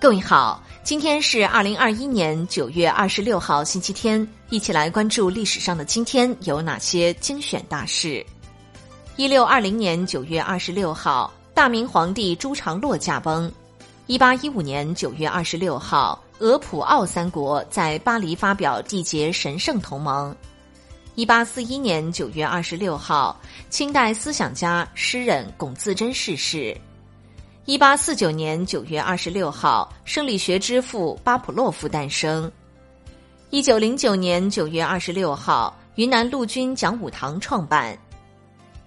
各位好，今天是二零二一年九月二十六号，星期天，一起来关注历史上的今天有哪些精选大事。一六二零年九月二十六号，大明皇帝朱常洛驾崩。一八一五年九月二十六号，俄普奥三国在巴黎发表缔结神圣同盟。一八四一年九月二十六号，清代思想家、诗人龚自珍逝世。一八四九年九月二十六号，生理学之父巴甫洛夫诞生。一九零九年九月二十六号，云南陆军讲武堂创办。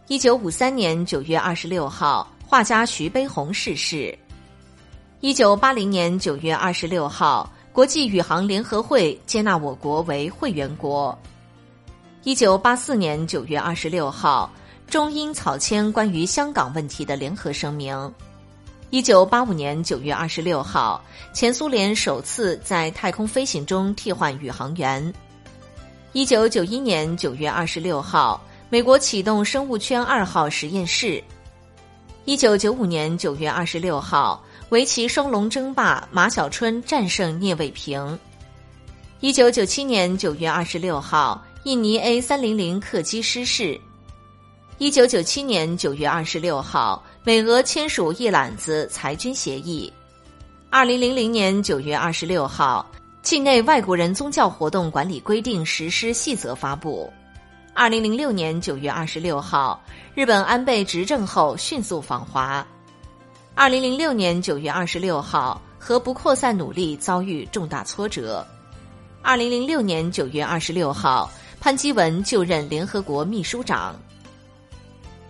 一九五三年九月二十六号，画家徐悲鸿逝世。一九八零年九月二十六号，国际宇航联合会接纳我国为会员国。一九八四年九月二十六号，中英草签关于香港问题的联合声明。一九八五年九月二十六号，前苏联首次在太空飞行中替换宇航员。一九九一年九月二十六号，美国启动生物圈二号实验室。一九九五年九月二十六号，围棋双龙争霸，马晓春战胜聂卫平。一九九七年九月二十六号，印尼 A 三零零客机失事。一九九七年九月二十六号。美俄签署一揽子裁军协议。二零零零年九月二十六号，境内外国人宗教活动管理规定实施细则发布。二零零六年九月二十六号，日本安倍执政后迅速访华。二零零六年九月二十六号，核不扩散努力遭遇重大挫折。二零零六年九月二十六号，潘基文就任联合国秘书长。